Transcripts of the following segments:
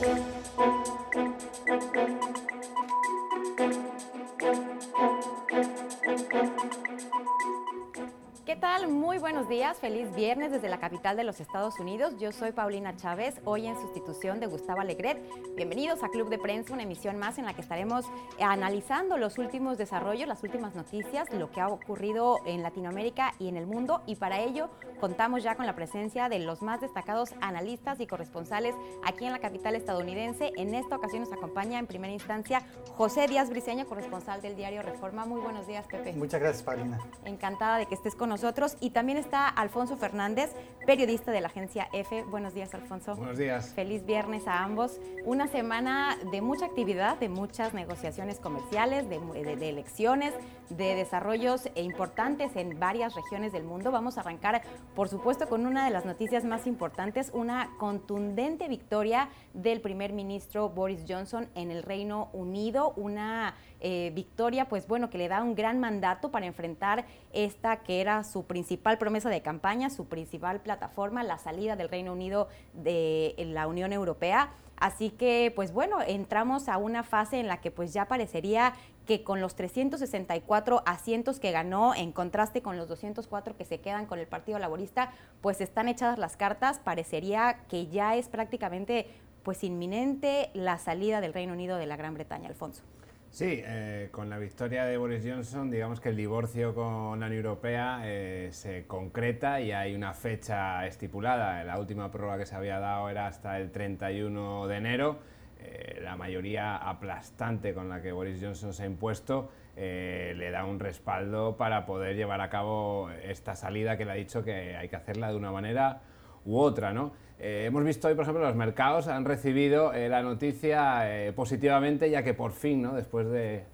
Thank you. Días, feliz viernes desde la capital de los Estados Unidos. Yo soy Paulina Chávez, hoy en sustitución de Gustavo Alegret. Bienvenidos a Club de Prensa, una emisión más en la que estaremos analizando los últimos desarrollos, las últimas noticias, lo que ha ocurrido en Latinoamérica y en el mundo. Y para ello contamos ya con la presencia de los más destacados analistas y corresponsales aquí en la capital estadounidense. En esta ocasión nos acompaña en primera instancia José Díaz Briceño, corresponsal del diario Reforma. Muy buenos días, Pepe. Muchas gracias, Paulina. Encantada de que estés con nosotros. Y también está Alfonso Fernández, periodista de la agencia EFE. Buenos días, Alfonso. Buenos días. Feliz viernes a ambos. Una semana de mucha actividad, de muchas negociaciones comerciales, de, elecciones, de desarrollos importantes en varias regiones del mundo. Vamos a arrancar, por supuesto, con una de las noticias más importantes, una contundente victoria del primer ministro Boris Johnson en el Reino Unido, una eh, victoria, pues bueno, que le da un gran mandato para enfrentar esta que era su principal promesa de campaña, su principal plataforma, la salida del Reino Unido de la Unión Europea. Así que, pues bueno, entramos a una fase en la que pues ya parecería que con los 364 asientos que ganó, en contraste con los 204 que se quedan con el Partido Laborista, pues están echadas las cartas. Parecería que ya es prácticamente pues inminente la salida del Reino Unido de la Gran Bretaña, Alfonso. Sí, eh, con la victoria de Boris Johnson, digamos que el divorcio con la Unión Europea eh, se concreta y hay una fecha estipulada. La última prueba que se había dado era hasta el 31 de enero. Eh, la mayoría aplastante con la que Boris Johnson se ha impuesto le da un respaldo para poder llevar a cabo esta salida que le ha dicho que hay que hacerla de una manera u otra, ¿no? Eh, hemos visto hoy, por ejemplo, los mercados han recibido eh, la noticia eh, positivamente, ya que por fin, ¿no? después de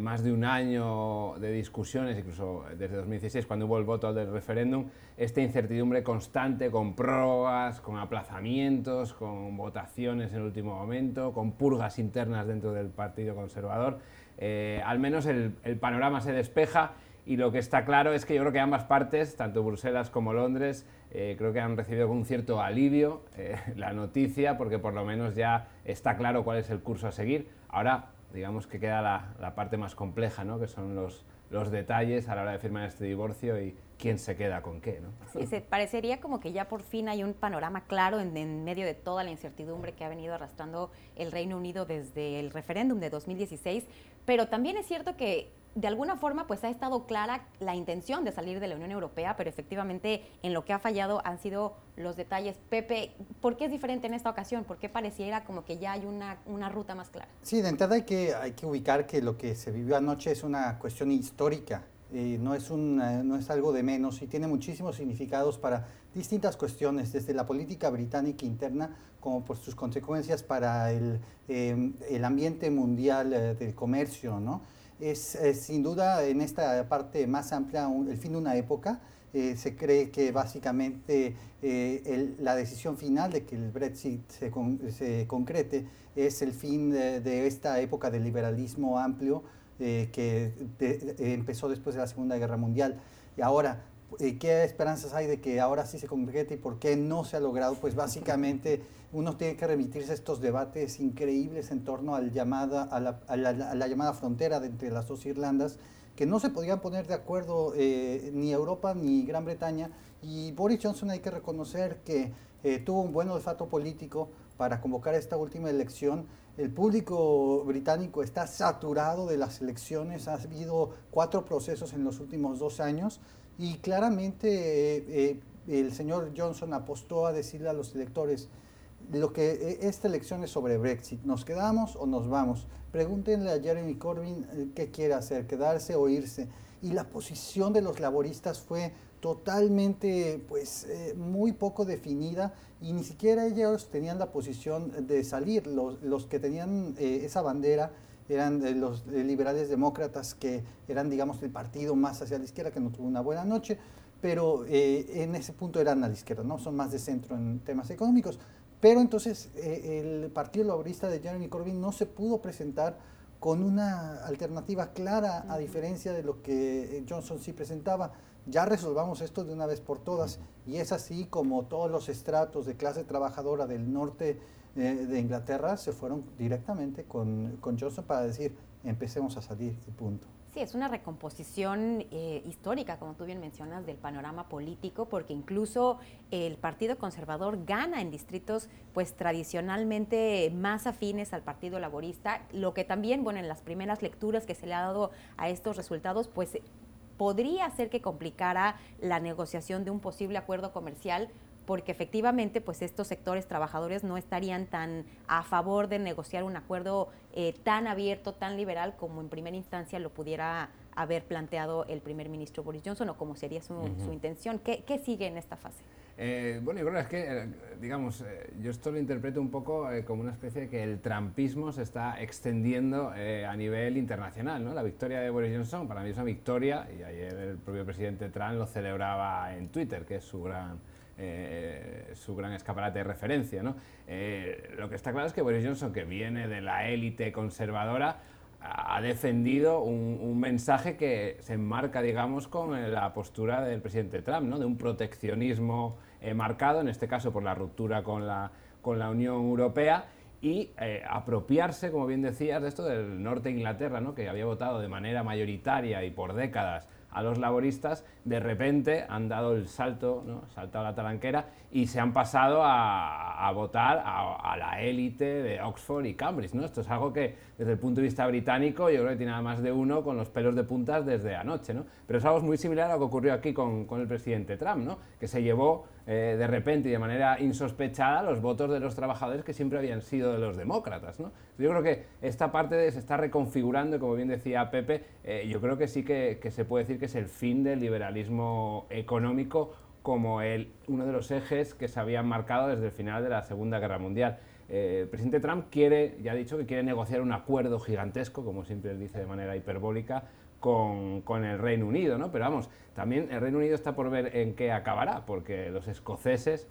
más de un año de discusiones, incluso desde 2016, cuando hubo el voto del referéndum, esta incertidumbre constante, con prórrogas, con aplazamientos, con votaciones en el último momento, con purgas internas dentro del Partido Conservador, al menos el, el panorama se despeja y lo que está claro es que yo creo que ambas partes, tanto Bruselas como Londres, eh, creo que han recibido con un cierto alivio eh, la noticia, porque por lo menos ya está claro cuál es el curso a seguir. Ahora, digamos que queda la, parte más compleja, ¿no? que son los, los detalles a la hora de firmar este divorcio y quién se queda con qué. ¿no? Sí, se parecería como que ya por fin hay un panorama claro en, medio de toda la incertidumbre que ha venido arrastrando el Reino Unido desde el referéndum de 2016, pero también es cierto que de alguna forma pues ha estado clara la intención de salir de la Unión Europea, pero efectivamente en lo que ha fallado han sido los detalles. Pepe, ¿por qué es diferente en esta ocasión? ¿Por qué pareciera como que ya hay una, una ruta más clara? Sí, de entrada hay que, hay que ubicar que lo que se vivió anoche es una cuestión histórica, eh, no, es un, no es algo de menos y tiene muchísimos significados para distintas cuestiones, desde la política británica interna como por sus consecuencias para el, eh, el ambiente mundial eh, del comercio, ¿no? Es, sin duda en esta parte más amplia el fin de una época. Eh, se cree que básicamente eh, la decisión final de que el Brexit se, se concrete es el fin de, esta época de liberalismo amplio eh, que empezó después de la Segunda Guerra Mundial. Y ahora, ¿qué esperanzas hay de que ahora sí se concrete y por qué no se ha logrado? Pues básicamente uno tiene que remitirse a estos debates increíbles en torno al llamada, a, la, llamada frontera de entre las dos Irlandas, que no se podían poner de acuerdo eh, ni Europa ni Gran Bretaña. Y Boris Johnson hay que reconocer que eh, tuvo un buen olfato político para convocar esta última elección. El público británico está saturado de las elecciones, ha habido cuatro procesos en los últimos dos años y claramente eh, el señor Johnson apostó a decirle a los electores, lo que e, esta elección es sobre Brexit. ¿Nos quedamos o nos vamos? Pregúntenle a Jeremy Corbyn eh, qué quiere hacer, quedarse o irse. Y la posición de los laboristas fue totalmente, pues, eh, muy poco definida y ni siquiera ellos tenían la posición de salir. Los, que tenían eh, esa bandera eran los liberales demócratas, que eran, digamos, el partido más hacia la izquierda, que no tuvo una buena noche, pero en ese punto eran a la izquierda, ¿no? Son más de centro en temas económicos. Pero entonces eh, el Partido Laborista de Jeremy Corbyn no se pudo presentar con una alternativa clara, a diferencia de lo que eh, Johnson sí presentaba. Ya resolvamos esto de una vez por todas. Y es así como todos los estratos de clase trabajadora del norte eh, de Inglaterra se fueron directamente con, con Johnson para decir, empecemos a salir y punto. Sí, es una recomposición eh, histórica, como tú bien mencionas, del panorama político, porque incluso el Partido Conservador gana en distritos, pues tradicionalmente más afines al Partido Laborista, lo que también, bueno, en las primeras lecturas que se le ha dado a estos resultados, pues podría ser que complicara la negociación de un posible acuerdo comercial porque efectivamente pues estos sectores trabajadores no estarían tan a favor de negociar un acuerdo eh, tan abierto, tan liberal como en primera instancia lo pudiera haber planteado el primer ministro Boris Johnson o como sería su, intención. ¿Qué, sigue en esta fase? Eh, bueno, yo creo es que, eh, digamos, yo esto lo interpreto un poco como una especie de que el trampismo se está extendiendo a nivel internacional, ¿no? La victoria de Boris Johnson para mí es una victoria y ayer el propio presidente Trump lo celebraba en Twitter, que es su gran eh, su gran escaparate de referencia. Eh, lo que está claro es que Boris Johnson, que viene de la élite conservadora, ha defendido un, mensaje que se enmarca, digamos, con la postura del presidente Trump, de un proteccionismo eh, marcado, en este caso por la ruptura con la, con la Unión Europea, y apropiarse, como bien decías, de esto del norte de Inglaterra, ¿no? que había votado de manera mayoritaria y por décadas a los laboristas, de repente han dado el salto, ¿no? saltado la talanquera y se han pasado a, votar a, la élite de Oxford y Cambridge. ¿no? Esto es algo que desde el punto de vista británico yo creo que tiene nada más de uno con los pelos de puntas desde anoche. ¿no? Pero es algo muy similar a lo que ocurrió aquí con, con el presidente Trump, ¿no? que se llevó eh, de repente y de manera insospechada los votos de los trabajadores que siempre habían sido de los demócratas. ¿no? Yo creo que esta parte se está reconfigurando, como bien decía Pepe, eh, yo creo que sí que, que, se puede decir que es el fin del liberalismo económico como el, uno de los ejes que se habían marcado desde el final de la Segunda Guerra Mundial. Eh, el presidente Trump quiere, ya ha dicho que quiere negociar un acuerdo gigantesco, como siempre dice de manera hiperbólica, con, el Reino Unido, ¿no? Pero vamos, también el Reino Unido está por ver en qué acabará, porque los escoceses,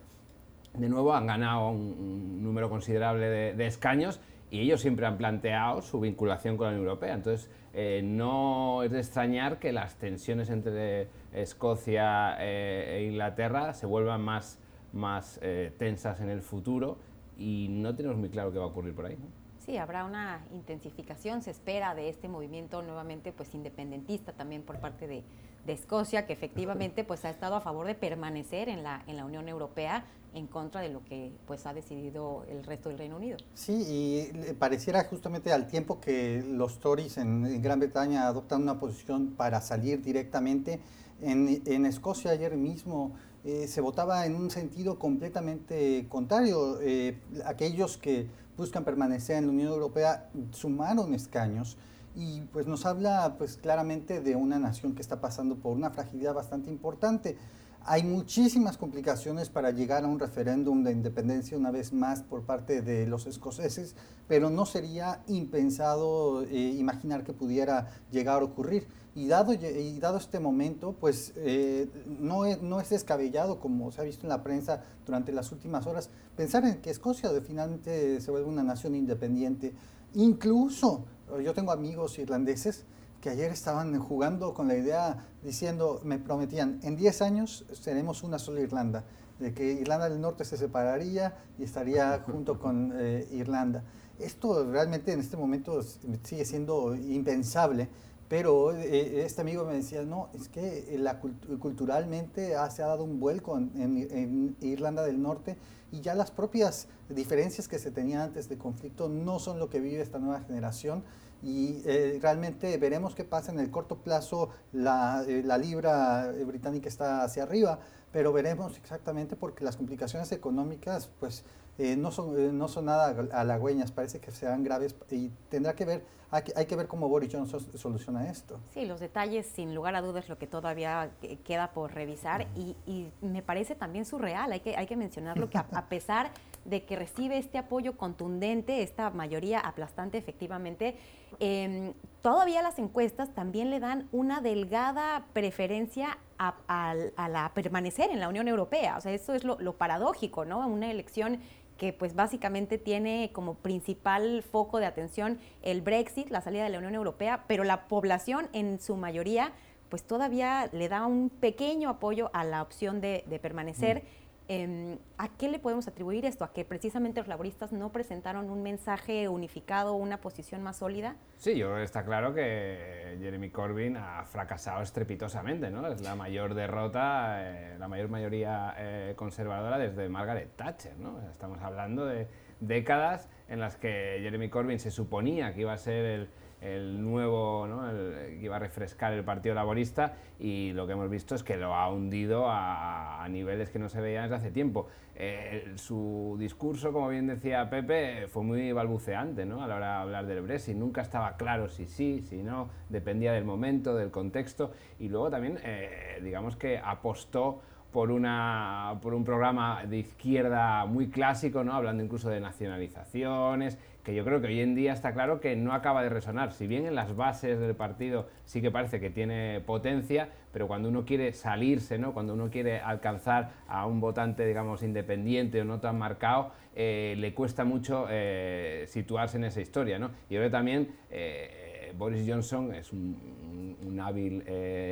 de nuevo, han ganado un, número considerable de, escaños y ellos siempre han planteado su vinculación con la Unión Europea. Entonces, eh, no es de extrañar que las tensiones entre Escocia eh, e Inglaterra se vuelvan más, más eh, tensas en el futuro y no tenemos muy claro qué va a ocurrir por ahí. ¿no? Sí, habrá una intensificación, se espera de este movimiento nuevamente pues independentista también por parte de, Escocia, que efectivamente pues ha estado a favor de permanecer en la, en la Unión Europea en contra de lo que pues ha decidido el resto del Reino Unido. Sí, y pareciera justamente al tiempo que los Tories en, Gran Bretaña adoptan una posición para salir directamente, en, en Escocia ayer mismo eh, se votaba en un sentido completamente contrario. Eh, aquellos que buscan permanecer en la Unión Europea sumaron escaños y pues nos habla pues claramente de una nación que está pasando por una fragilidad bastante importante. Hay muchísimas complicaciones para llegar a un referéndum de independencia una vez más por parte de los escoceses, pero no sería impensado eh, imaginar que pudiera llegar a ocurrir. Y dado, y dado este momento, pues eh, no, es, no es descabellado, como se ha visto en la prensa durante las últimas horas, pensar en que Escocia finalmente se vuelve una nación independiente. Incluso, yo tengo amigos irlandeses que ayer estaban jugando con la idea, diciendo, me prometían, en 10 años seremos una sola Irlanda, de que Irlanda del Norte se separaría y estaría junto con eh, Irlanda. Esto realmente en este momento sigue siendo impensable pero eh, este amigo me decía, no, es que la, culturalmente se ha dado un vuelco en, Irlanda del Norte y ya las propias diferencias que se tenían antes de conflicto no son lo que vive esta nueva generación y eh, realmente veremos qué pasa en el corto plazo. La, eh, la libra británica está hacia arriba, pero veremos exactamente porque las complicaciones económicas pues no, son, no son nada halagüeñas, parece que serán graves y tendrá que ver hay que, ver cómo Boris Johnson soluciona esto. Sí, los detalles, sin lugar a dudas, lo que todavía queda por revisar y, me parece también surreal, hay que, hay que mencionarlo, que a, pesar de que recibe este apoyo contundente, esta mayoría aplastante efectivamente, em, todavía las encuestas también le dan una delgada preferencia a, la permanecer en la Unión Europea. O sea, eso es lo, lo paradójico, ¿no? Una elección que pues básicamente tiene como principal foco de atención el Brexit, la salida de la Unión Europea, pero la población en su mayoría pues todavía le da un pequeño apoyo a la opción de, permanecer. Mm. Em, ¿A qué le podemos atribuir esto? ¿A que precisamente los laboristas no presentaron un mensaje unificado, una posición más sólida? Sí, yo está claro que Jeremy Corbyn ha fracasado estrepitosamente, ¿no? Es la mayor derrota, eh, la mayor mayoría eh, conservadora desde Margaret Thatcher, ¿no? Estamos hablando de décadas en las que Jeremy Corbyn se suponía que iba a ser el el nuevo, ¿no? que iba a refrescar el Partido Laborista y lo que hemos visto es que lo ha hundido a, niveles que no se veían desde hace tiempo. Eh, su discurso, como bien decía Pepe, fue muy balbuceante ¿no? a la hora de hablar del Brexit. Nunca estaba claro si sí, si no, dependía del momento, del contexto y luego también, eh, digamos que apostó por, una, por un programa de izquierda muy clásico, ¿no? hablando incluso de nacionalizaciones, que yo creo que hoy en día está claro que no acaba de resonar. Si bien en las bases del partido sí que parece que tiene potencia, pero cuando uno quiere salirse, ¿no? cuando uno quiere alcanzar a un votante, digamos, independiente o no tan marcado, eh, le cuesta mucho eh, situarse en esa historia. ¿no? Creo que también eh, Boris Johnson es un hábil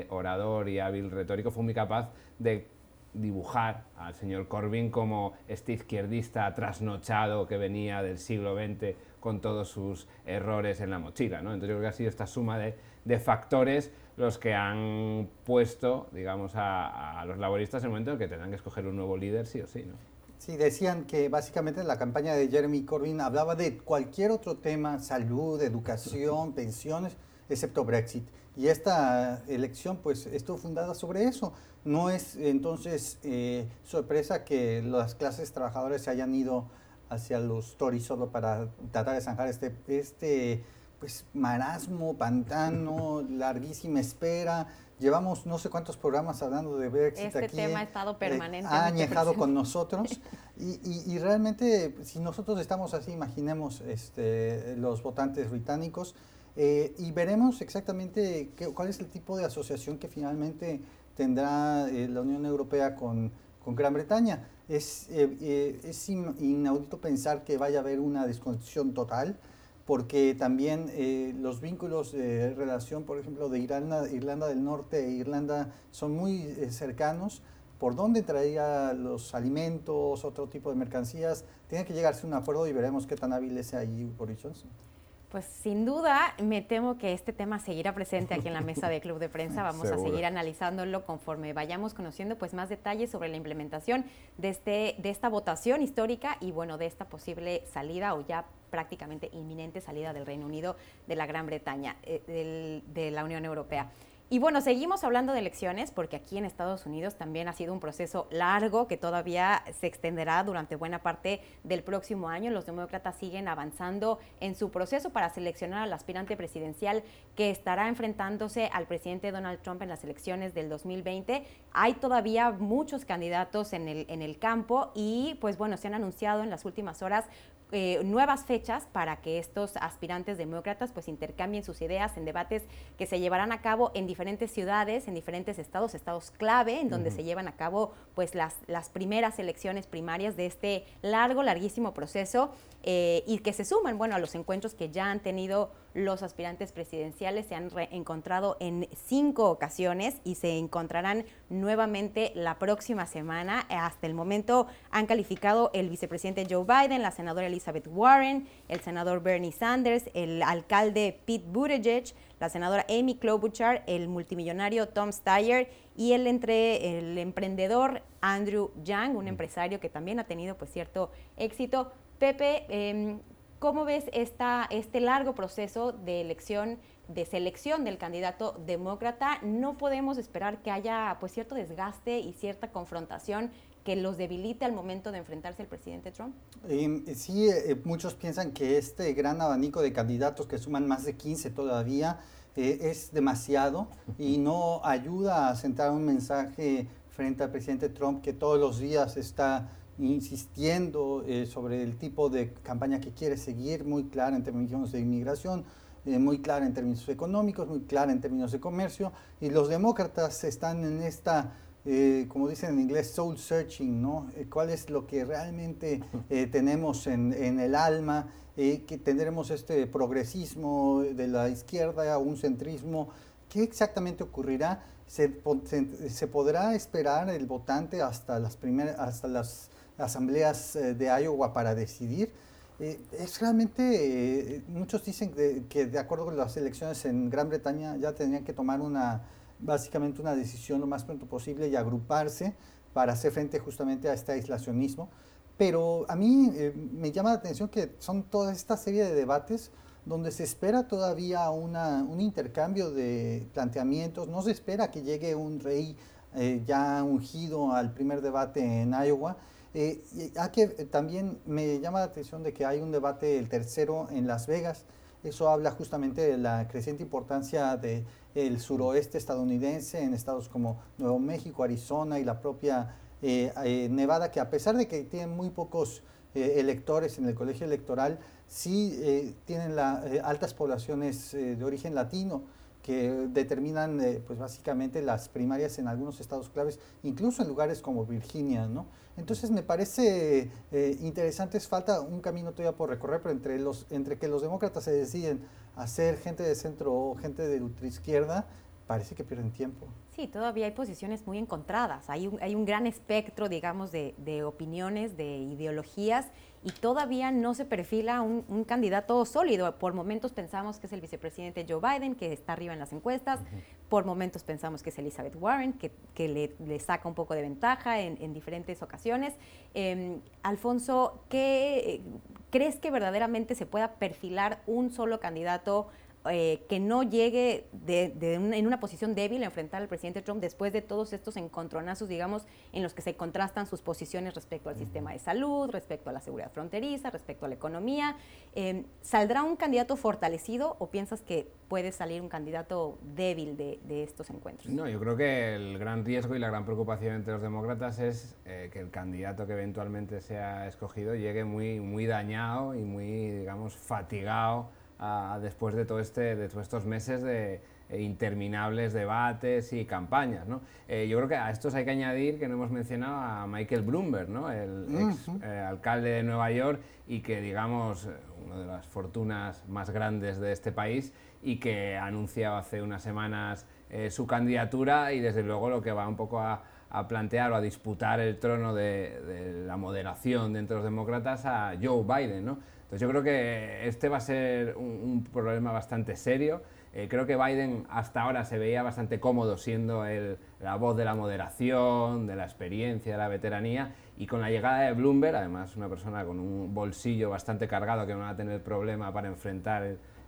orador y hábil retórico, fue muy capaz de dibujar al señor Corbyn como este izquierdista trasnochado que venía del siglo XX con todos sus errores en la mochila. ¿no? Entonces yo creo que ha sido esta suma de, de factores los que han puesto, digamos, a, a, los laboristas en el momento en que tendrán que escoger un nuevo líder, sí o sí. ¿no? Sí, decían que básicamente la campaña de Jeremy Corbyn hablaba de cualquier otro tema, salud, educación, pensiones, excepto Brexit. Y esta elección, pues, estuvo fundada sobre eso. No es entonces eh, sorpresa que las clases trabajadoras se hayan ido hacia los Tories solo para tratar de zanjar este, este pues, marasmo, pantano, larguísima espera. Llevamos no sé cuántos programas hablando de Brexit este aquí. tema ha estado permanente. ha añejado con nosotros. Y, y, realmente, si nosotros estamos así, imaginemos este, los votantes británicos eh, y veremos exactamente qué, cuál es el tipo de asociación que finalmente tendrá eh, la Unión Europea con, Gran Bretaña. Es, eh, es inaudito pensar que vaya a haber una desconexión total, porque también los vínculos de relación, por ejemplo, de Irlanda, Irlanda del Norte e Irlanda son muy cercanos. ¿Por dónde traería los alimentos, otro tipo de mercancías? Tiene que llegarse a un acuerdo y veremos qué tan hábil es ahí Boris Johnson. Pues sin duda, me temo que este tema seguirá presente aquí en la mesa de Club de Prensa. Vamos a seguir analizándolo conforme vayamos conociendo pues más detalles sobre la implementación de, este, de esta votación histórica y bueno, de esta posible salida o ya prácticamente inminente salida del Reino Unido de la Gran Bretaña, eh, de la Unión Europea. Y bueno, seguimos hablando de elecciones porque aquí en Estados Unidos también ha sido un proceso largo que todavía se extenderá durante buena parte del próximo año. Los demócratas siguen avanzando en su proceso para seleccionar al aspirante presidencial que estará enfrentándose al presidente Donald Trump en las elecciones del 2020. Hay todavía muchos candidatos en el, en el campo y pues bueno, se han anunciado en las últimas horas eh, nuevas fechas para que estos aspirantes demócratas pues intercambien sus ideas en debates que se llevarán a cabo en diferentes ciudades, en diferentes estados, estados clave, en donde se llevan a cabo pues las, las primeras elecciones primarias de este largo, larguísimo proceso eh, y que se suman, bueno, a los encuentros que ya han tenido los aspirantes presidenciales se han encontrado en cinco ocasiones y se encontrarán nuevamente la próxima semana. Hasta el momento han calificado el vicepresidente Joe Biden, la senadora Elizabeth Warren, el senador Bernie Sanders, el alcalde Pete Buttigieg, la senadora Amy Klobuchar, el multimillonario Tom Steyer y el, entre, el emprendedor Andrew Yang, un empresario que también ha tenido pues cierto éxito. Pepe, eh, ¿Cómo ves esta, este largo proceso de elección, de selección del candidato demócrata? No podemos esperar que haya pues cierto desgaste y cierta confrontación que los debilite al momento de enfrentarse al presidente Trump? Em, sí, eh, muchos piensan que este gran abanico de candidatos que suman más de 15 todavía eh, es demasiado y no ayuda a sentar un mensaje frente al presidente Trump que todos los días está insistiendo eh, sobre el tipo de campaña que quiere seguir, muy clara en términos de inmigración, eh, muy clara en términos económicos, muy clara en términos de comercio, y los demócratas están en esta, eh, como dicen en inglés, soul searching, ¿no? ¿Cuál es lo que realmente tenemos en, en, el alma? que tendremos este progresismo de la izquierda, un centrismo ¿Qué exactamente ocurrirá? ¿Se, se, podrá esperar el votante hasta las, primeras, hasta las asambleas eh, de Iowa para decidir? Eh, es realmente, eh, muchos dicen que de acuerdo con las elecciones en Gran Bretaña ya tendrían que tomar una, básicamente una decisión lo más pronto posible y agruparse para hacer frente justamente a este aislacionismo. Pero a mí eh, me llama la atención que son toda esta serie de debates donde se espera todavía una, un intercambio de planteamientos, no se espera que llegue un rey ya ungido al primer debate en Iowa, eh, que también me llama la atención de que hay un debate, el tercero, en Las Vegas. Eso habla justamente de la creciente importancia del suroeste estadounidense en estados como Nuevo México, Arizona y la propia eh, eh, Nevada, que a pesar de que tienen muy pocos eh, electores en el colegio electoral, sí tienen altas poblaciones de origen latino que determinan pues básicamente las primarias en algunos estados claves, incluso en lugares como Virginia, ¿no? Entonces me parece eh, interesante, es falta un camino todavía por recorrer, pero entre, los, entre que los demócratas se deciden a ser gente de centro o gente de ultraizquierda, parece que pierden tiempo. Sí, todavía hay posiciones muy encontradas. Hay un, hay un gran espectro, digamos, de, de, opiniones, de ideologías, y todavía no se perfila un, un, candidato sólido. Por momentos pensamos que es el vicepresidente Joe Biden, que está arriba en las encuestas. Por momentos pensamos que es Elizabeth Warren, que, que le, le, saca un poco de ventaja en, en diferentes ocasiones. Eh, Alfonso, ¿qué, ¿crees que verdaderamente se pueda perfilar un solo candidato? Eh, que no llegue de, en una posición débil a enfrentar al presidente Trump después de todos estos encontronazos, digamos, en los que se contrastan sus posiciones respecto al sistema de salud, respecto a la seguridad fronteriza, respecto a la economía. Eh, ¿Saldrá un candidato fortalecido o piensas que puede salir un candidato débil de, estos encuentros? No, yo creo que el gran riesgo y la gran preocupación entre los demócratas es eh, que el candidato que eventualmente sea escogido llegue muy, muy dañado y muy, digamos, fatigado después de, todo este, de todos estos meses de eh, interminables debates y campañas. ¿no? Eh, yo creo que a estos hay que añadir que no hemos mencionado a Michael Bloomberg, ¿no? el ex eh, alcalde de Nueva York y que, digamos, una de las fortunas más grandes de este país y que ha anunciado hace unas semanas su candidatura y desde luego lo que va un poco a, a plantear o a disputar el trono de, de, la moderación de entre los demócratas a Joe Biden. ¿no? Entonces yo creo que este va a ser un, problema bastante serio. Eh, creo que Biden hasta ahora se veía bastante cómodo siendo la voz de la moderación, de la experiencia, de la veteranía, y con la llegada de Bloomberg, además una persona con un bolsillo bastante cargado que no va a tener problema para enfrentar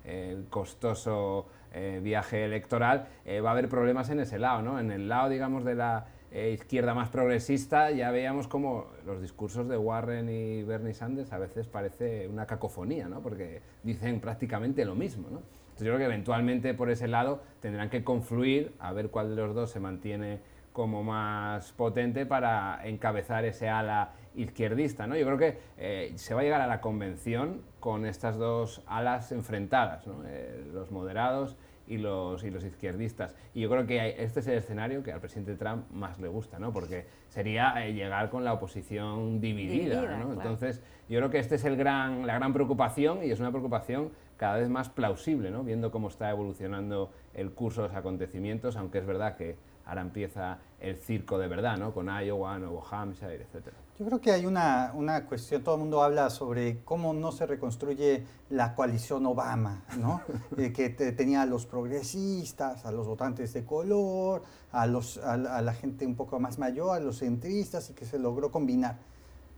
el, costoso eh, viaje electoral, eh, va a haber problemas en ese lado, ¿no? En el lado, digamos, de la eh, izquierda más progresista, ya veíamos como los discursos de Warren y Bernie Sanders a veces parece una cacofonía, ¿no? porque dicen prácticamente lo mismo. ¿no? Yo creo que eventualmente por ese lado tendrán que confluir a ver cuál de los dos se mantiene como más potente para encabezar ese ala izquierdista. ¿no? Yo creo que eh, se va a llegar a la convención con estas dos alas enfrentadas, eh, los moderados y los, y los izquierdistas. Y yo creo que este es el escenario que al presidente Trump más le gusta, ¿no? porque sería eh, llegar con la oposición dividida. ¿no? Entonces, yo creo que esta es el gran, la gran preocupación y es una preocupación cada vez más plausible, ¿no? viendo cómo está evolucionando el curso de los acontecimientos, aunque es verdad que ahora empieza el circo de verdad, ¿no? Con Iowa, Nuevo Hampshire, etc. Yo creo que hay una, una, cuestión, todo el mundo habla sobre cómo no se reconstruye la coalición Obama, ¿no? Eh, que tenía a los progresistas, a los votantes de color, a, los, a, la gente un poco más mayor, a los centristas, y que se logró combinar.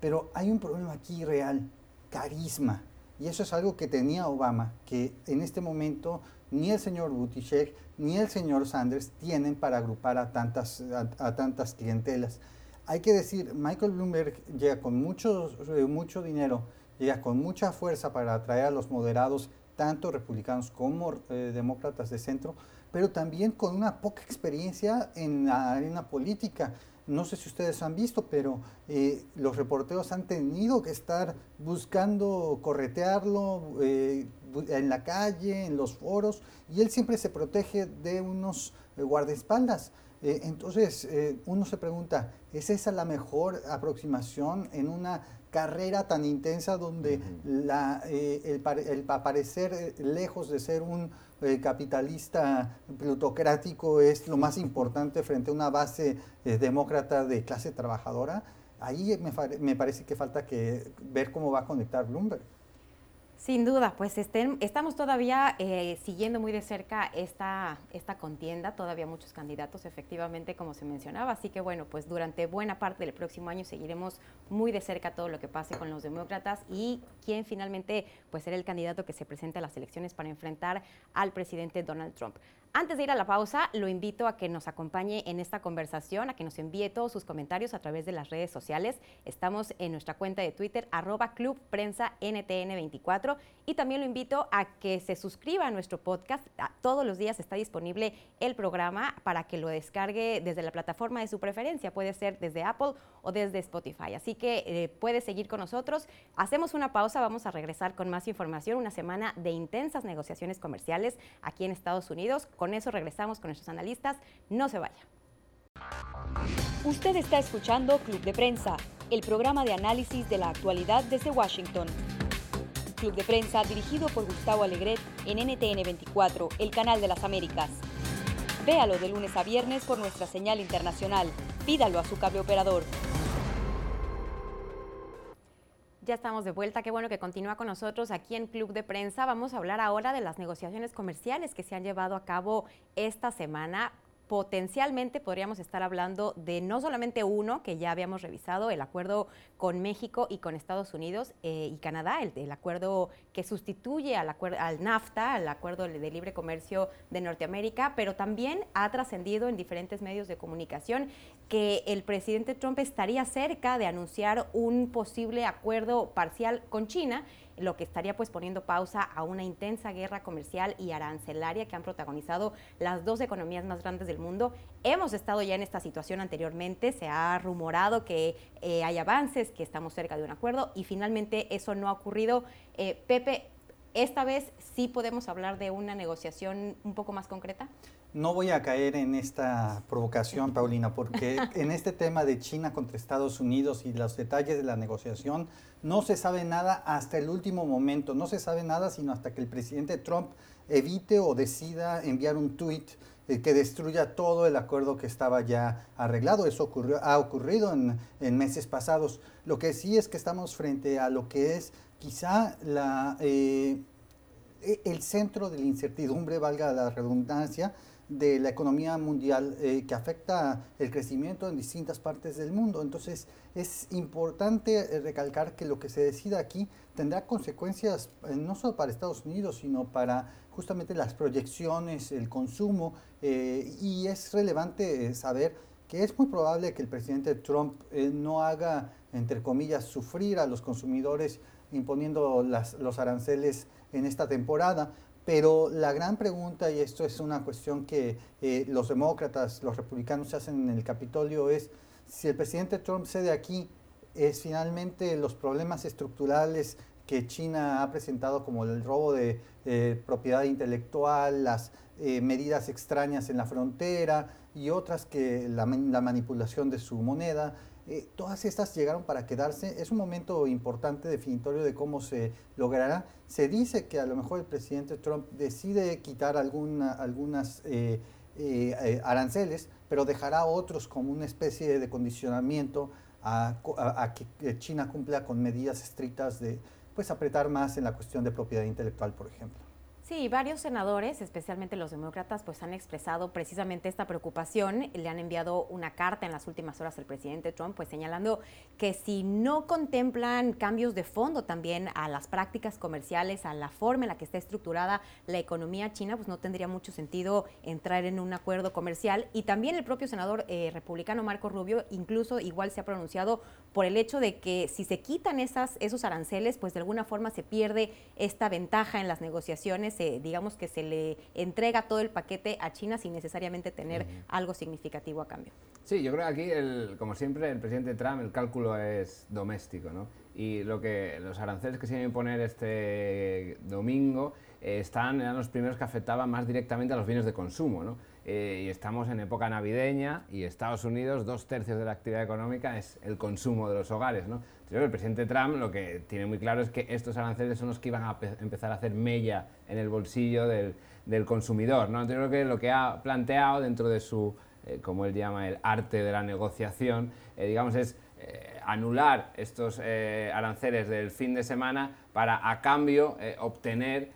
Pero hay un problema aquí real, carisma. Y eso es algo que tenía Obama, que en este momento ni el señor Buttigieg ni el señor Sanders tienen para agrupar a tantas, a, tantas clientelas. Hay que decir, Michael Bloomberg llega con mucho, eh, mucho dinero, llega con mucha fuerza para atraer a los moderados, tanto republicanos como eh, demócratas de centro, pero también con una poca experiencia en la arena política. No sé si ustedes han visto, pero eh, los reporteros han tenido que estar buscando corretearlo en la calle, en los foros, y él siempre se protege de unos eh, entonces, uno se pregunta, ¿es esa la mejor aproximación en una carrera tan intensa donde la, eh, el, aparecer eh, lejos de ser un eh, capitalista plutocrático es lo más importante frente a una base demócrata de clase trabajadora, ahí me, me, parece que falta que ver cómo va a conectar Bloomberg. Sin duda, pues estén, estamos todavía eh, siguiendo muy de cerca esta, esta contienda, todavía muchos candidatos efectivamente como se mencionaba, así que bueno, pues durante buena parte del próximo año seguiremos muy de cerca todo lo que pase con los demócratas y quién finalmente pues será el candidato que se presente a las elecciones para enfrentar al presidente Donald Trump. Antes de ir a la pausa, lo invito a que nos acompañe en esta conversación, a que nos envíe todos sus comentarios a través de las redes sociales. Estamos en nuestra cuenta de Twitter, arroba Club Prensa NTN24. Y también lo invito a que se suscriba a nuestro podcast. Todos los días está disponible el programa para que lo descargue desde la plataforma de su preferencia. Puede ser desde Apple o desde Spotify. Así que eh, puede seguir con nosotros. Hacemos una pausa, vamos a regresar con más información. Una semana de intensas negociaciones comerciales aquí en Estados Unidos con eso regresamos con nuestros analistas. No se vaya. Usted está escuchando Club de Prensa, el programa de análisis de la actualidad desde Washington. Club de Prensa dirigido por Gustavo Alegret en NTN 24, el canal de las Américas. Véalo de lunes a viernes por nuestra señal internacional. Pídalo a su cable operador. Ya estamos de vuelta, qué bueno que continúa con nosotros aquí en Club de Prensa. Vamos a hablar ahora de las negociaciones comerciales que se han llevado a cabo esta semana potencialmente podríamos estar hablando de no solamente uno que ya habíamos revisado, el acuerdo con México y con Estados Unidos eh, y Canadá, el, acuerdo que sustituye al, acuerdo, al NAFTA, al acuerdo de libre comercio de Norteamérica, pero también ha trascendido en diferentes medios de comunicación que el presidente Trump estaría cerca de anunciar un posible acuerdo parcial con China lo que estaría pues poniendo pausa a una intensa guerra comercial y arancelaria que han protagonizado las dos economías más grandes del mundo. Hemos estado ya en esta situación anteriormente, se ha rumorado que eh, hay avances, que estamos cerca de un acuerdo y finalmente eso no ha ocurrido. Eh, Pepe, ¿esta vez sí podemos hablar de una negociación un poco más concreta? No voy a caer en esta provocación, Paulina, porque en este tema de China contra Estados Unidos y los detalles de la negociación, no se sabe nada hasta el último momento. No se sabe nada sino hasta que el presidente Trump evite o decida enviar un tuit eh, que destruya todo el acuerdo que estaba ya arreglado. Eso ocurrió, ha ocurrido en, meses pasados. Lo que sí es que estamos frente a lo que es quizá la, eh, e, el centro de la incertidumbre, valga la redundancia, de la economía mundial eh, que afecta el crecimiento en distintas partes del mundo. Entonces es importante eh, recalcar que lo que se decida aquí tendrá consecuencias eh, no solo para Estados Unidos, sino para justamente las proyecciones, el consumo, y es relevante saber que es muy probable que el presidente Trump no haga, entre comillas, sufrir a los consumidores imponiendo las, los aranceles en esta temporada, pero la gran pregunta, y esto es una cuestión que eh, los demócratas, los republicanos se hacen en el Capitolio, es si el presidente Trump cede aquí, es finalmente los problemas estructurales que China ha presentado como el robo de eh, propiedad intelectual, las eh, medidas extrañas en la frontera y otras que la manipulación de su moneda, eh, todas estas llegaron para quedarse. Es un momento importante, definitorio de cómo se logrará. Se dice que a lo mejor el presidente Trump decide quitar alguna, algunas eh, eh, aranceles, pero dejará otros como una especie de condicionamiento a, a, que China cumpla con medidas estrictas de pues apretar más en la cuestión de propiedad intelectual, por ejemplo. Sí, varios senadores, especialmente los demócratas, pues han expresado precisamente esta preocupación. Le han enviado una carta en las últimas horas al presidente Trump, pues señalando que si no contemplan cambios de fondo también a las prácticas comerciales, a la forma en la que está estructurada la economía china, pues no tendría mucho sentido entrar en un acuerdo comercial. Y también el propio senador eh, republicano Marco Rubio incluso igual se ha pronunciado por el hecho de que si se quitan esas, esos aranceles, pues de alguna forma se pierde esta ventaja en las negociaciones digamos que se le entrega todo el paquete a China sin necesariamente tener algo significativo a cambio. Sí, yo creo que aquí, el, como siempre, el presidente Trump, el cálculo es doméstico, ¿no? Y lo que los aranceles que se iban a imponer este domingo eh, están, eran los primeros que afectaban más directamente a los bienes de consumo, ¿no? y estamos en época navideña y Estados Unidos, dos tercios de la actividad económica es el consumo de los hogares. ¿no? El presidente Trump lo que tiene muy claro es que estos aranceles son los que iban a empezar a hacer mella en el bolsillo del, consumidor. ¿no? Entonces, creo que lo que ha planteado dentro de su, eh, como él llama, el arte de la negociación, eh, digamos, es eh, anular estos aranceles del fin de semana para, a cambio, obtener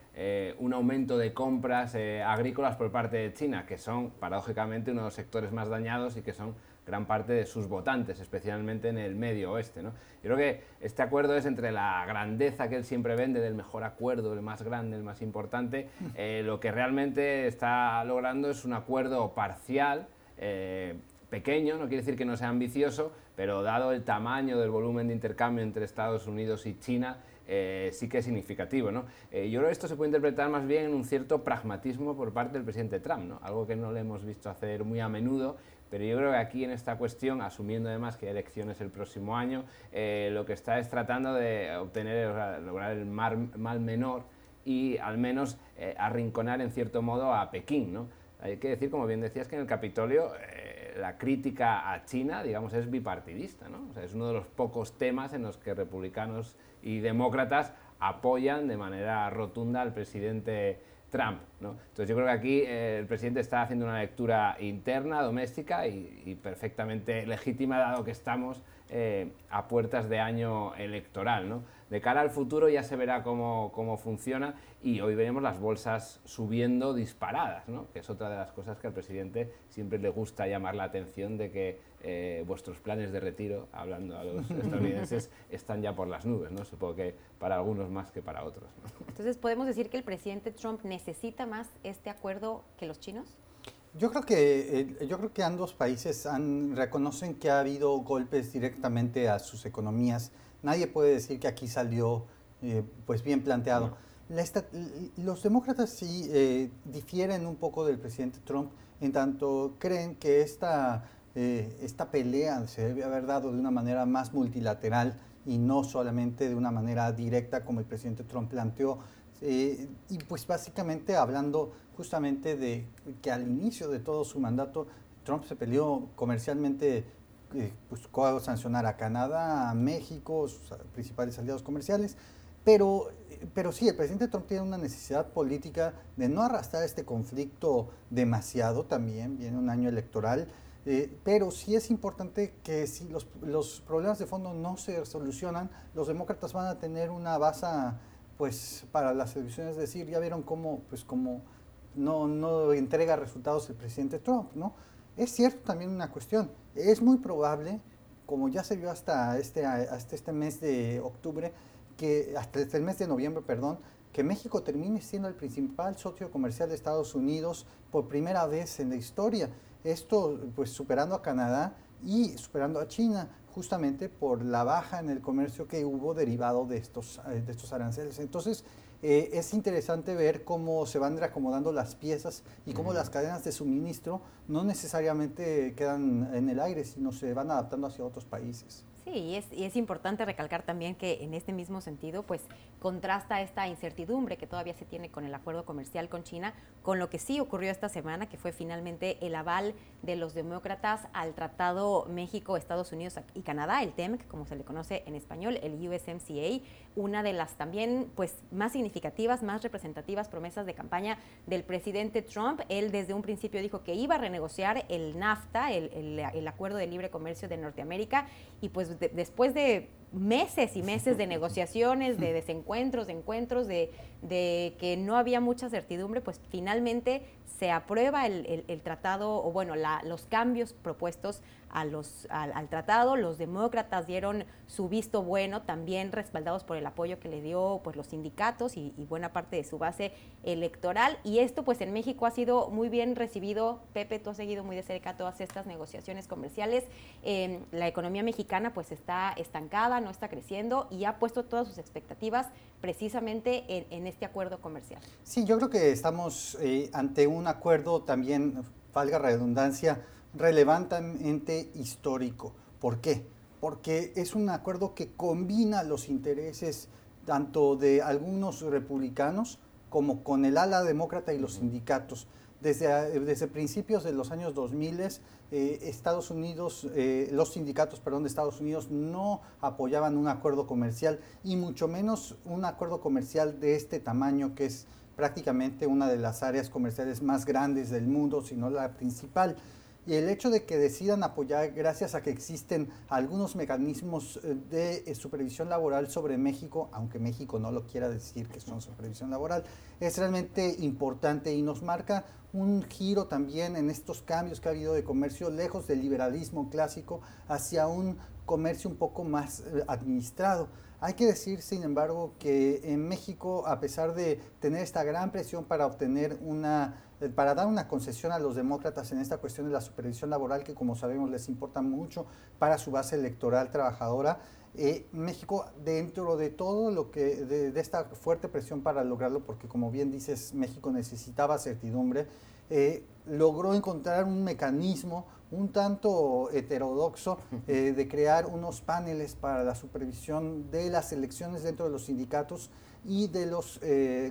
un aumento de compras agrícolas por parte de China, que son, paradójicamente, uno de los sectores más dañados y que son gran parte de sus votantes, especialmente en el medio oeste. ¿no? Yo creo que este acuerdo es entre la grandeza que él siempre vende del mejor acuerdo, el más grande, el más importante, eh, lo que realmente está logrando es un acuerdo parcial, eh, pequeño, no quiere decir que no sea ambicioso, pero dado el tamaño del volumen de intercambio entre Estados Unidos y China, eh, sí que es significativo. ¿no? yo creo que esto se puede interpretar más bien en un cierto pragmatismo por parte del presidente Trump, ¿no? algo que no le hemos visto hacer muy a menudo pero yo creo que aquí en esta cuestión, asumiendo además que hay elecciones el próximo año, eh, lo que está es tratando de obtener, lograr el mal, menor y al menos eh, arrinconar en cierto modo a Pekín. ¿no? Hay que decir, como bien decías, que en el Capitolio eh, la crítica a China, digamos, es bipartidista. ¿no? Es uno de los pocos temas en los que republicanos y demócratas apoyan de manera rotunda al presidente Trump. Entonces yo creo que aquí eh, el presidente está haciendo una lectura interna, doméstica y, perfectamente legítima dado que estamos eh, a puertas de año electoral. ¿no? De cara al futuro ya se verá cómo, cómo, funciona y hoy veremos las bolsas subiendo disparadas, ¿no? que es otra de las cosas que al presidente siempre le gusta llamar la atención de que eh, vuestros planes de retiro, hablando a los estadounidenses, están ya por las nubes. ¿no? Supongo que para algunos más que para otros. Entonces, ¿podemos decir que el presidente Trump necesita más este acuerdo que los chinos? Yo creo que, eh, yo creo que ambos países han, reconocen que ha habido golpes directamente a sus economías Nadie puede decir que aquí salió eh, pues bien planteado. los demócratas sí eh, difieren un poco del presidente Trump en tanto creen que esta, eh, esta pelea se debe haber dado de una manera más multilateral y no solamente de una manera directa como el presidente Trump planteó. y pues básicamente hablando justamente de que al inicio de todo su mandato Trump se peleó comercialmente buscó pues, sancionar a Canadá, a México, sus principales aliados comerciales, pero, pero sí, el presidente Trump tiene una necesidad política de no arrastrar este conflicto demasiado también, viene un año electoral, eh, pero sí es importante que si los, los, problemas de fondo no se solucionan, los demócratas van a tener una base pues, para las elecciones, es decir, ya vieron cómo, pues, cómo no, no entrega resultados el presidente Trump, ¿no? Es cierto también una cuestión, es muy probable, como ya se vio hasta este, hasta este mes de octubre, que hasta el mes de noviembre, perdón, que México termine siendo el principal socio comercial de Estados Unidos por primera vez en la historia. Esto pues superando a Canadá y superando a China, justamente por la baja en el comercio que hubo derivado de estos, de estos aranceles. Entonces, eh, es interesante ver cómo se van reacomodando las piezas y cómo las cadenas de suministro no necesariamente quedan en el aire, sino se van adaptando hacia otros países. Y es, y es, importante recalcar también que en este mismo sentido, pues contrasta esta incertidumbre que todavía se tiene con el acuerdo comercial con China, con lo que sí ocurrió esta semana, que fue finalmente el aval de los demócratas al Tratado México, Estados Unidos y Canadá, el TEMC, como se le conoce en español, el USMCA, una de las también pues más significativas, más representativas promesas de campaña del presidente Trump. Él desde un principio dijo que iba a renegociar el NAFTA, el, el acuerdo de libre comercio de Norteamérica, y pues después de meses y meses de negociaciones, de desencuentros, de encuentros, de, que no había mucha certidumbre, pues finalmente se aprueba el, tratado, o bueno, los cambios propuestos a los, al, tratado. Los demócratas dieron su visto bueno, también respaldados por el apoyo que le dio pues, los sindicatos y, buena parte de su base electoral. Y esto pues en México ha sido muy bien recibido. Pepe, tú has seguido muy de cerca todas estas negociaciones comerciales. Em, la economía mexicana pues está estancada, no está creciendo y ha puesto todas sus expectativas precisamente en, este acuerdo comercial. Sí, yo creo que estamos eh, ante un acuerdo también, valga redundancia, relevantemente histórico. ¿Por qué? Porque es un acuerdo que combina los intereses tanto de algunos republicanos como con el ala demócrata y los sindicatos. Desde, desde principios de los años 2000, eh, Estados Unidos, eh, los sindicatos perdón, de Estados Unidos no apoyaban un acuerdo comercial y mucho menos un acuerdo comercial de este tamaño que es prácticamente una de las áreas comerciales más grandes del mundo, si no la principal. Y el hecho de que decidan apoyar, gracias a que existen algunos mecanismos eh, de eh, supervisión laboral sobre México, aunque México no lo quiera decir que son supervisión laboral, es realmente importante y nos marca un giro también en estos cambios que ha habido de comercio, lejos del liberalismo clásico, hacia un comercio un poco más eh, administrado. Hay que decir, sin embargo, que en México, a pesar de tener esta gran presión para obtener una para dar una concesión a los demócratas en esta cuestión de la supervisión laboral, que como sabemos les importa mucho para su base electoral trabajadora. Eh, México, dentro de todo lo que, de, esta fuerte presión para lograrlo, porque como bien dices, México necesitaba certidumbre, eh, logró encontrar un mecanismo un tanto heterodoxo de crear unos paneles para la supervisión de las elecciones dentro de los sindicatos y de los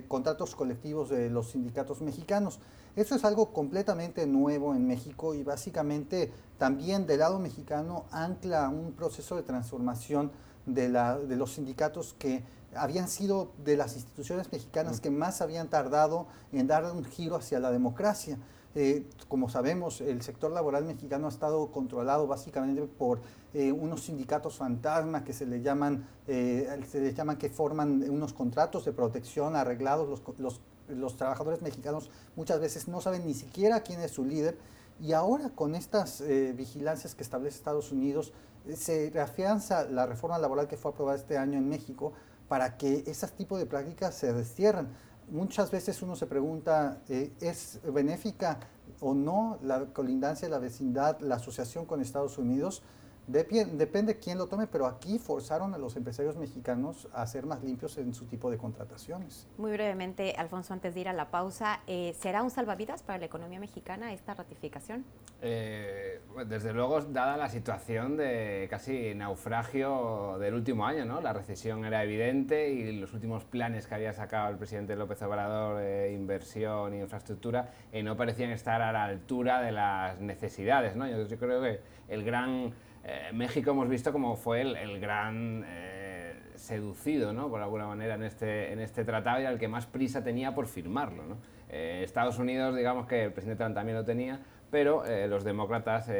contratos colectivos de los sindicatos mexicanos. Eso es algo completamente nuevo en México y básicamente también del lado mexicano ancla un proceso de transformación de, los sindicatos que habían sido de las instituciones mexicanas que más habían tardado en dar un giro hacia la democracia. Eh, como sabemos, el sector laboral mexicano ha estado controlado básicamente por eh, unos sindicatos fantasma que se le llaman, eh, se le llaman que forman unos contratos de protección arreglados, los, los trabajadores mexicanos muchas veces no saben ni siquiera quién es su líder y ahora con estas vigilancias que establece Estados Unidos se reafianza la reforma laboral que fue aprobada este año en México para que ese tipo de prácticas se destierren. Muchas veces uno se pregunta, eh, ¿es benéfica o no la colindancia, la vecindad, la asociación con Estados Unidos? Depende quién lo tome, pero aquí forzaron a los empresarios mexicanos a ser más limpios en su tipo de contrataciones. Muy brevemente, Alfonso, antes de ir a la pausa, eh, ¿será un salvavidas para la economía mexicana esta ratificación? Eh, desde luego, dada la situación de casi naufragio del último año, ¿no? La recesión era evidente y los últimos planes que había sacado el presidente López Obrador, de inversión e infraestructura, eh, no parecían estar a la altura de las necesidades, ¿no? yo creo que el gran eh, México hemos visto como fue el, gran eh, seducido, ¿no? por alguna manera, en este, en este tratado y al que más prisa tenía por firmarlo. Eh, Estados Unidos, digamos que el presidente Trump también lo tenía, pero los demócratas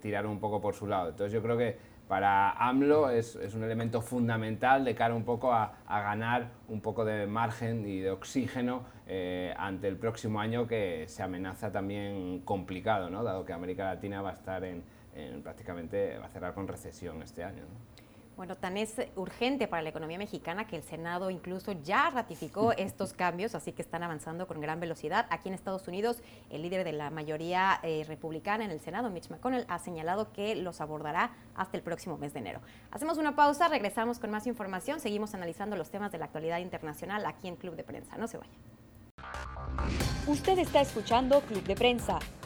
tiraron un poco por su lado. Entonces yo creo que para AMLO es, es un elemento fundamental de cara un poco a, a, ganar un poco de margen y de oxígeno ante el próximo año que se amenaza también complicado, ¿no? dado que América Latina va a estar en, prácticamente va a cerrar con recesión este año. Bueno, tan es urgente para la economía mexicana que el Senado incluso ya ratificó estos cambios, así que están avanzando con gran velocidad. Aquí en Estados Unidos, el líder de la mayoría eh, republicana en el Senado, Mitch McConnell, ha señalado que los abordará hasta el próximo mes de enero. Hacemos una pausa, regresamos con más información, seguimos analizando los temas de la actualidad internacional aquí en Club de Prensa. No se vaya. Usted está escuchando Club de Prensa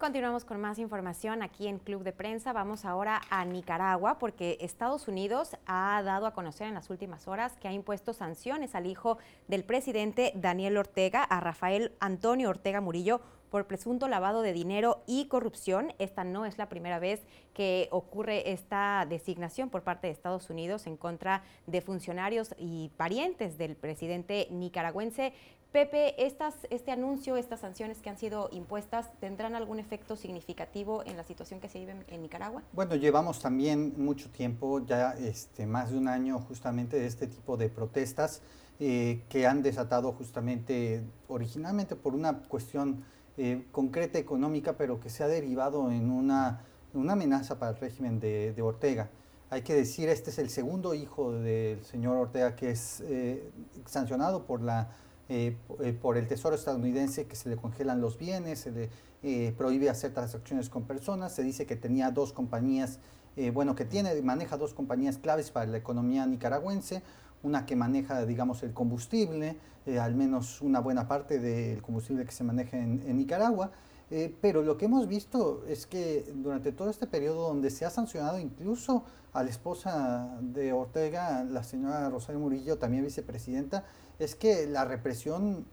Continuamos con más información aquí en Club de Prensa. Vamos ahora a Nicaragua porque Estados Unidos ha dado a conocer en las últimas horas que ha impuesto sanciones al hijo del presidente Daniel Ortega, a Rafael Antonio Ortega Murillo, por presunto lavado de dinero y corrupción. Esta no es la primera vez que ocurre esta designación por parte de Estados Unidos en contra de funcionarios y parientes del presidente nicaragüense. Pepe, estas, este anuncio, estas sanciones que han sido impuestas, ¿tendrán algún efecto significativo en la situación que se vive en, Nicaragua? Bueno, llevamos también mucho tiempo, ya este, más de un año justamente de este tipo de protestas eh, que han desatado justamente originalmente por una cuestión eh, concreta económica, pero que se ha derivado en una, una amenaza para el régimen de, Ortega. Hay que decir, este es el segundo hijo del señor Ortega que es eh, sancionado por la eh, por el Tesoro estadounidense que se le congelan los bienes, se le prohíbe hacer transacciones con personas, se dice que tenía dos compañías, bueno, que tiene, maneja dos compañías claves para la economía nicaragüense, una que maneja, digamos, el combustible, eh, al menos una buena parte del combustible que se maneja en, Nicaragua. Eh, pero lo que hemos visto es que durante todo este periodo donde se ha sancionado incluso a la esposa de Ortega, la señora Rosario Murillo, también vicepresidenta, es que la represión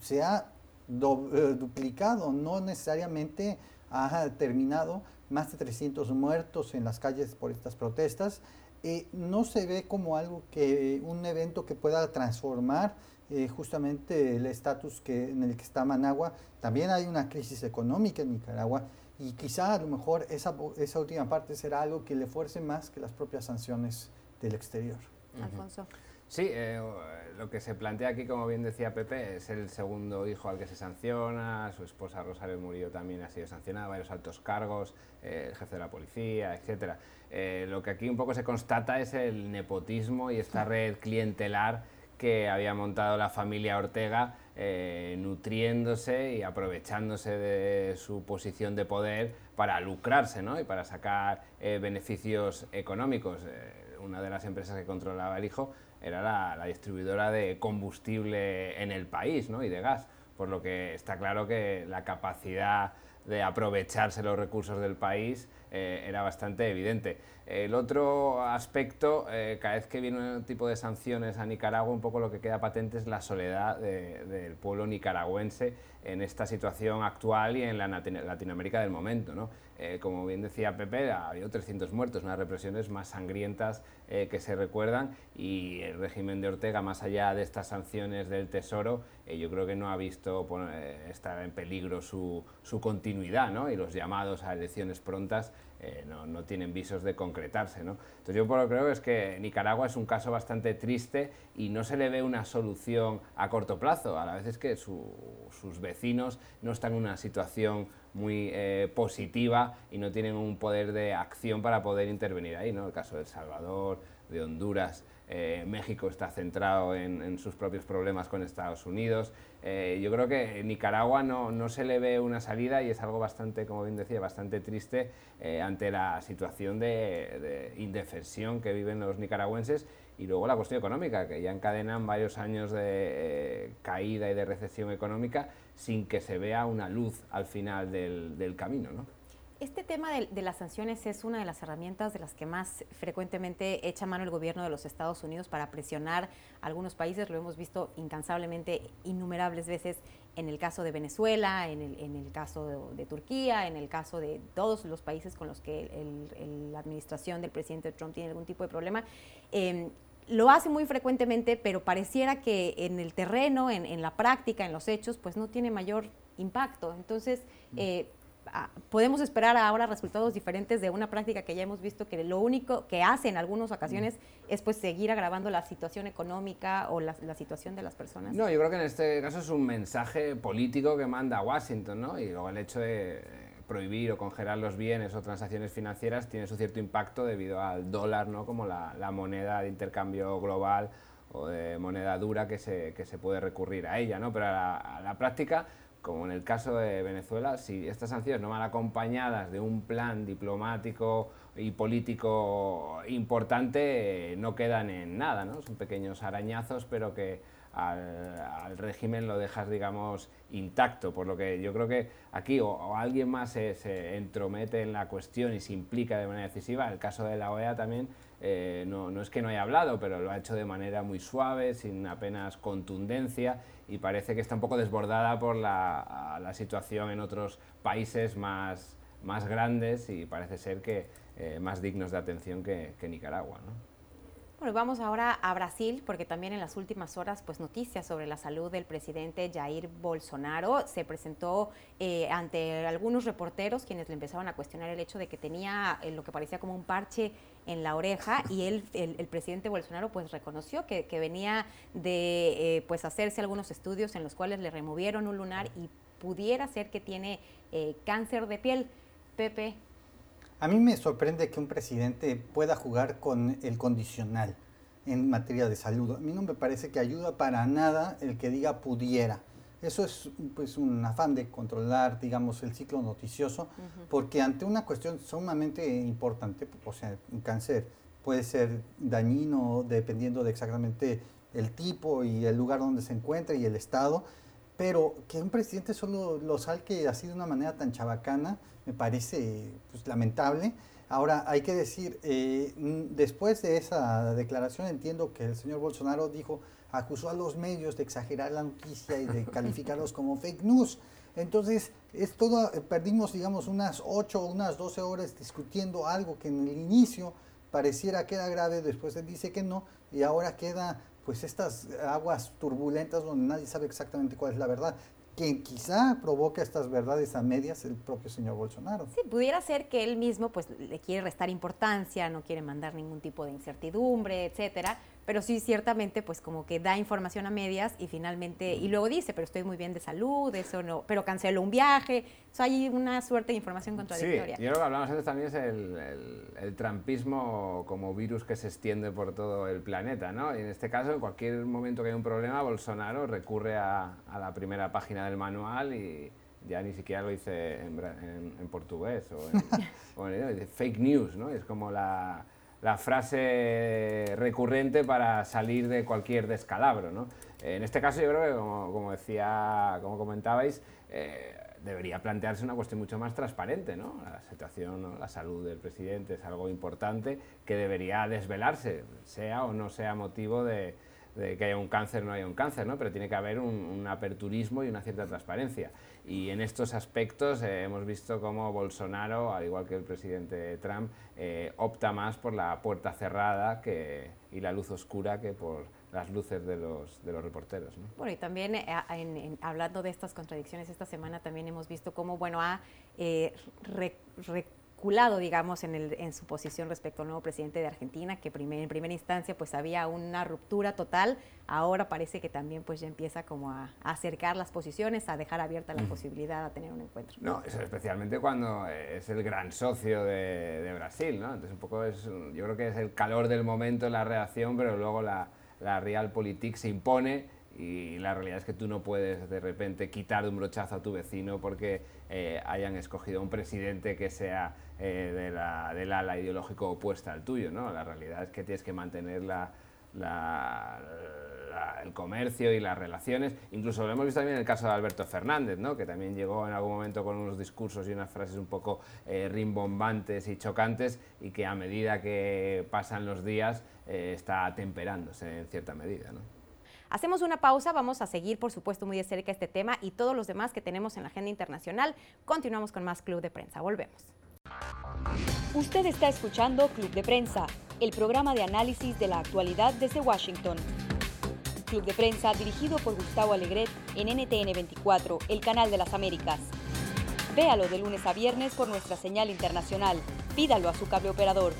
se ha eh, duplicado, no necesariamente ha terminado, más de 300 muertos en las calles por estas protestas. Eh, no se ve como algo que, un evento que pueda transformar eh, justamente el estatus en el que está Managua. También hay una crisis económica en Nicaragua y quizá a lo mejor esa, esa última parte será algo que le fuerce más que las propias sanciones del exterior. Alfonso. Sí, eh, lo que se plantea aquí, como bien decía Pepe, es el segundo hijo al que se sanciona, su esposa Rosario Murillo también ha sido sancionada, varios altos cargos, eh, el jefe de la policía, etc. Eh, lo que aquí un poco se constata es el nepotismo y esta red clientelar que había montado la familia Ortega, nutriéndose y aprovechándose de su posición de poder para lucrarse ¿no? y para sacar beneficios económicos. una de las empresas que controlaba el hijo era la, distribuidora de combustible en el país ¿no? y de gas, por lo que está claro que la capacidad de aprovecharse los recursos del país eh, era bastante evidente. El otro aspecto, eh, cada vez que viene un tipo de sanciones a Nicaragua, un poco lo que queda patente es la soledad del pueblo nicaragüense en esta situación actual y en la Latinoamérica del momento. ¿no? Eh, como bien decía Pepe, ha habido 300 muertos, unas represiones más sangrientas eh, que se recuerdan y el régimen de Ortega, más allá de estas sanciones del Tesoro, eh, yo creo que no ha visto estar en peligro su, continuidad y los llamados a elecciones prontas no, tienen visos de concretarse. ¿no? Entonces yo por lo creo es que Nicaragua es un caso bastante triste y no se le ve una solución a corto plazo. A la vez es que sus vecinos no están en una situación muy eh, positiva y no tienen un poder de acción para poder intervenir ahí, ¿no? El caso de El Salvador, de Honduras, eh, México está centrado en, sus propios problemas con Estados Unidos. Eh, yo creo que Nicaragua no, no, se le ve una salida y es algo bastante, como bien decía, bastante triste ante la situación de, de indefensión que viven los nicaragüenses y luego la cuestión económica, que ya encadenan varios años de caída y de recesión económica sin que se vea una luz al final del, del camino. ¿no? Este tema de, las sanciones es una de las herramientas de las que más frecuentemente echa mano el gobierno de los Estados Unidos para presionar a algunos países. Lo hemos visto incansablemente innumerables veces en el caso de Venezuela, en el, en el caso de, Turquía, en el caso de todos los países con los que la administración del presidente Trump tiene algún tipo de problema. Em, lo hace muy frecuentemente, pero pareciera que en el terreno, en, la práctica, en los hechos, pues no tiene mayor impacto. Entonces, mm. eh, podemos esperar ahora resultados diferentes de una práctica que ya hemos visto que lo único que hace en algunas ocasiones mm. es pues seguir agravando la situación económica o la, situación de las personas. No, yo creo que en este caso es un mensaje político que manda Washington, ¿no? Y luego el hecho de prohibir o congelar los bienes o transacciones financieras tiene su cierto impacto debido al dólar ¿no? como la, moneda de intercambio global o de moneda dura que se, que se puede recurrir a ella. ¿no? Pero a la, práctica, como en el caso de Venezuela, si estas sanciones no van acompañadas de un plan diplomático y político importante, no quedan en nada. ¿no? Son pequeños arañazos, pero que al, régimen lo dejas, digamos, intacto. Por lo que yo creo que aquí o, alguien más se, entromete en la cuestión y se implica de manera decisiva. El caso de la OEA también eh, no, no, es que no haya hablado, pero lo ha hecho de manera muy suave, sin apenas contundencia y parece que está un poco desbordada por la, situación en otros países más, más grandes y parece ser que eh, más dignos de atención que, Nicaragua. Bueno, vamos ahora a Brasil, porque también en las últimas horas, pues noticias sobre la salud del presidente Jair Bolsonaro. Se presentó eh, ante algunos reporteros quienes le empezaban a cuestionar el hecho de que tenía eh, lo que parecía como un parche en la oreja y él, el, presidente Bolsonaro pues reconoció que, venía de eh, pues hacerse algunos estudios en los cuales le removieron un lunar y pudiera ser que tiene cáncer de piel. Pepe, a mí me sorprende que un presidente pueda jugar con el condicional en materia de salud. A mí no me parece que ayuda para nada el que diga pudiera. Eso es pues, un afán de controlar, digamos, el ciclo noticioso, porque ante una cuestión sumamente importante, o sea, un cáncer puede ser dañino dependiendo de exactamente el tipo y el lugar donde se encuentra y el estado, pero que un presidente solo lo salque así de una manera tan chabacana me parece pues, lamentable. Ahora, hay que decir, eh, después de esa declaración entiendo que el señor Bolsonaro dijo, acusó a los medios de exagerar la noticia y de calificarlos como fake news. Entonces, es todo, perdimos, digamos, unas 8 o unas 12 horas discutiendo algo que en el inicio pareciera que era grave, después él dice que no, y ahora queda pues estas aguas turbulentas donde nadie sabe exactamente cuál es la verdad. Quien quizá provoca estas verdades a medias el propio señor Bolsonaro. Sí, pudiera ser que él mismo pues le quiere restar importancia, no quiere mandar ningún tipo de incertidumbre, etcétera, pero sí ciertamente pues como que da información a medias y finalmente, y luego dice, pero estoy muy bien de salud, eso no, pero canceló un viaje, o sea, hay una suerte de información contradictoria. Sí, yo lo que hablamos antes también es el, el, trampismo como virus que se extiende por todo el planeta, ¿no? Y en este caso, en cualquier momento que hay un problema, Bolsonaro recurre a, a la primera página del manual y ya ni siquiera lo dice en, en, portugués o en, fake news, ¿no? Es como la la frase recurrente para salir de cualquier descalabro. ¿no? En este caso yo creo que, como, decía, como comentabais, eh, debería plantearse una cuestión mucho más transparente. ¿no? La situación, la salud del presidente es algo importante que debería desvelarse, sea o no sea motivo de, que haya un cáncer o no haya un cáncer, ¿no? pero tiene que haber un aperturismo y una cierta transparencia. Y en estos aspectos eh, hemos visto cómo Bolsonaro, al igual que el presidente Trump, eh, opta más por la puerta cerrada que, y la luz oscura que por las luces de los, de los reporteros. Bueno, y también eh, hablando de estas contradicciones, esta semana también hemos visto cómo, bueno, ha digamos, en, el, en, su posición respecto al nuevo presidente de Argentina, que en primera instancia pues había una ruptura total, ahora parece que también pues ya empieza como a, acercar las posiciones, a dejar abierta la posibilidad de tener un encuentro. No, eso especialmente cuando es el gran socio de, de, Brasil, ¿no? Entonces un poco es, yo creo que es el calor del momento, la reacción, pero luego la, la realpolitik se impone y la realidad es que tú no puedes de repente quitar de un brochazo a tu vecino porque eh, hayan escogido un presidente que sea eh, de la, del ala ideológico opuesta al tuyo. ¿no? La realidad es que tienes que mantener la, el comercio y las relaciones. Incluso lo hemos visto también en el caso de Alberto Fernández, ¿no? que también llegó en algún momento con unos discursos y unas frases un poco eh, rimbombantes y chocantes y que a medida que pasan los días está temperándose en cierta medida. ¿no? Hacemos una pausa, vamos a seguir por supuesto muy de cerca este tema y todos los demás que tenemos en la agenda internacional. Continuamos con más Club de Prensa. Volvemos. Usted está escuchando Club de Prensa, el programa de análisis de la actualidad desde Washington. Club de Prensa dirigido por Gustavo Alegret en NTN 24, el canal de las Américas. Véalo de lunes a viernes por nuestra señal internacional. Pídalo a su cable operador.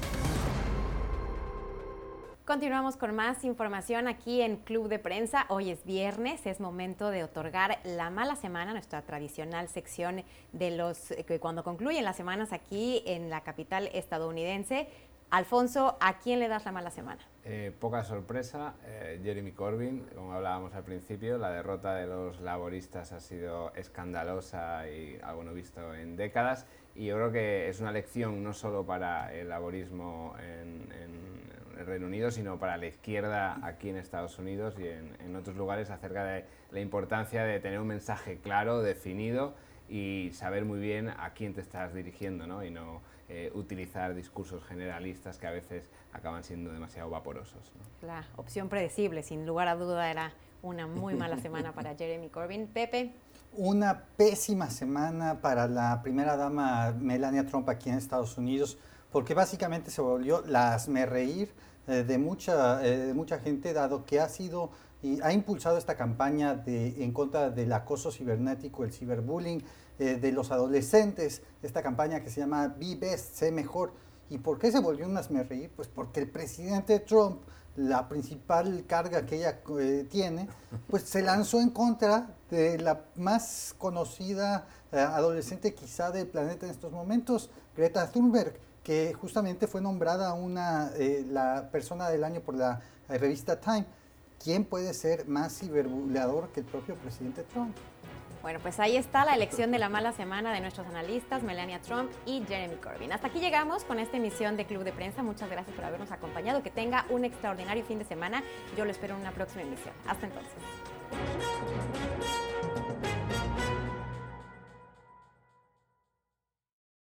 Continuamos con más información aquí en Club de Prensa. Hoy es viernes, es momento de otorgar la mala semana, nuestra tradicional sección de los que eh, cuando concluyen las semanas aquí en la capital estadounidense. Alfonso, ¿a quién le das la mala semana? Eh, poca sorpresa, eh, Jeremy Corbyn, como hablábamos al principio, la derrota de los laboristas ha sido escandalosa y algo no visto en décadas y yo creo que es una lección no solo para el laborismo en, en el Reino Unido, sino para la izquierda aquí en Estados Unidos y en, otros lugares acerca de la importancia de tener un mensaje claro, definido y saber muy bien a quién te estás dirigiendo ¿no? y no eh, utilizar discursos generalistas que a veces acaban siendo demasiado vaporosos. La opción predecible, sin lugar a duda, era una muy mala semana para Jeremy Corbyn. Pepe. Una pésima semana para la primera dama Melania Trump aquí en Estados Unidos porque básicamente se volvió la reír eh, de, mucha, eh, mucha gente, dado que ha sido y ha impulsado esta campaña de, en contra del acoso cibernético, el ciberbullying eh, de los adolescentes, esta campaña que se llama Be Best, sé mejor. ¿Y por qué se volvió un reír? Pues porque el presidente Trump, la principal carga que ella tiene, pues se lanzó en contra de la más conocida adolescente quizá del planeta en estos momentos, Greta Thunberg que justamente fue nombrada una, eh, la persona del año por la revista Time. ¿Quién puede ser más ciberbuleador que el propio presidente Trump? Bueno, pues ahí está la elección de la mala semana de nuestros analistas, Melania Trump y Jeremy Corbyn. Hasta aquí llegamos con esta emisión de Club de Prensa. Muchas gracias por habernos acompañado. Que tenga un extraordinario fin de semana. Yo lo espero en una próxima emisión. Hasta entonces.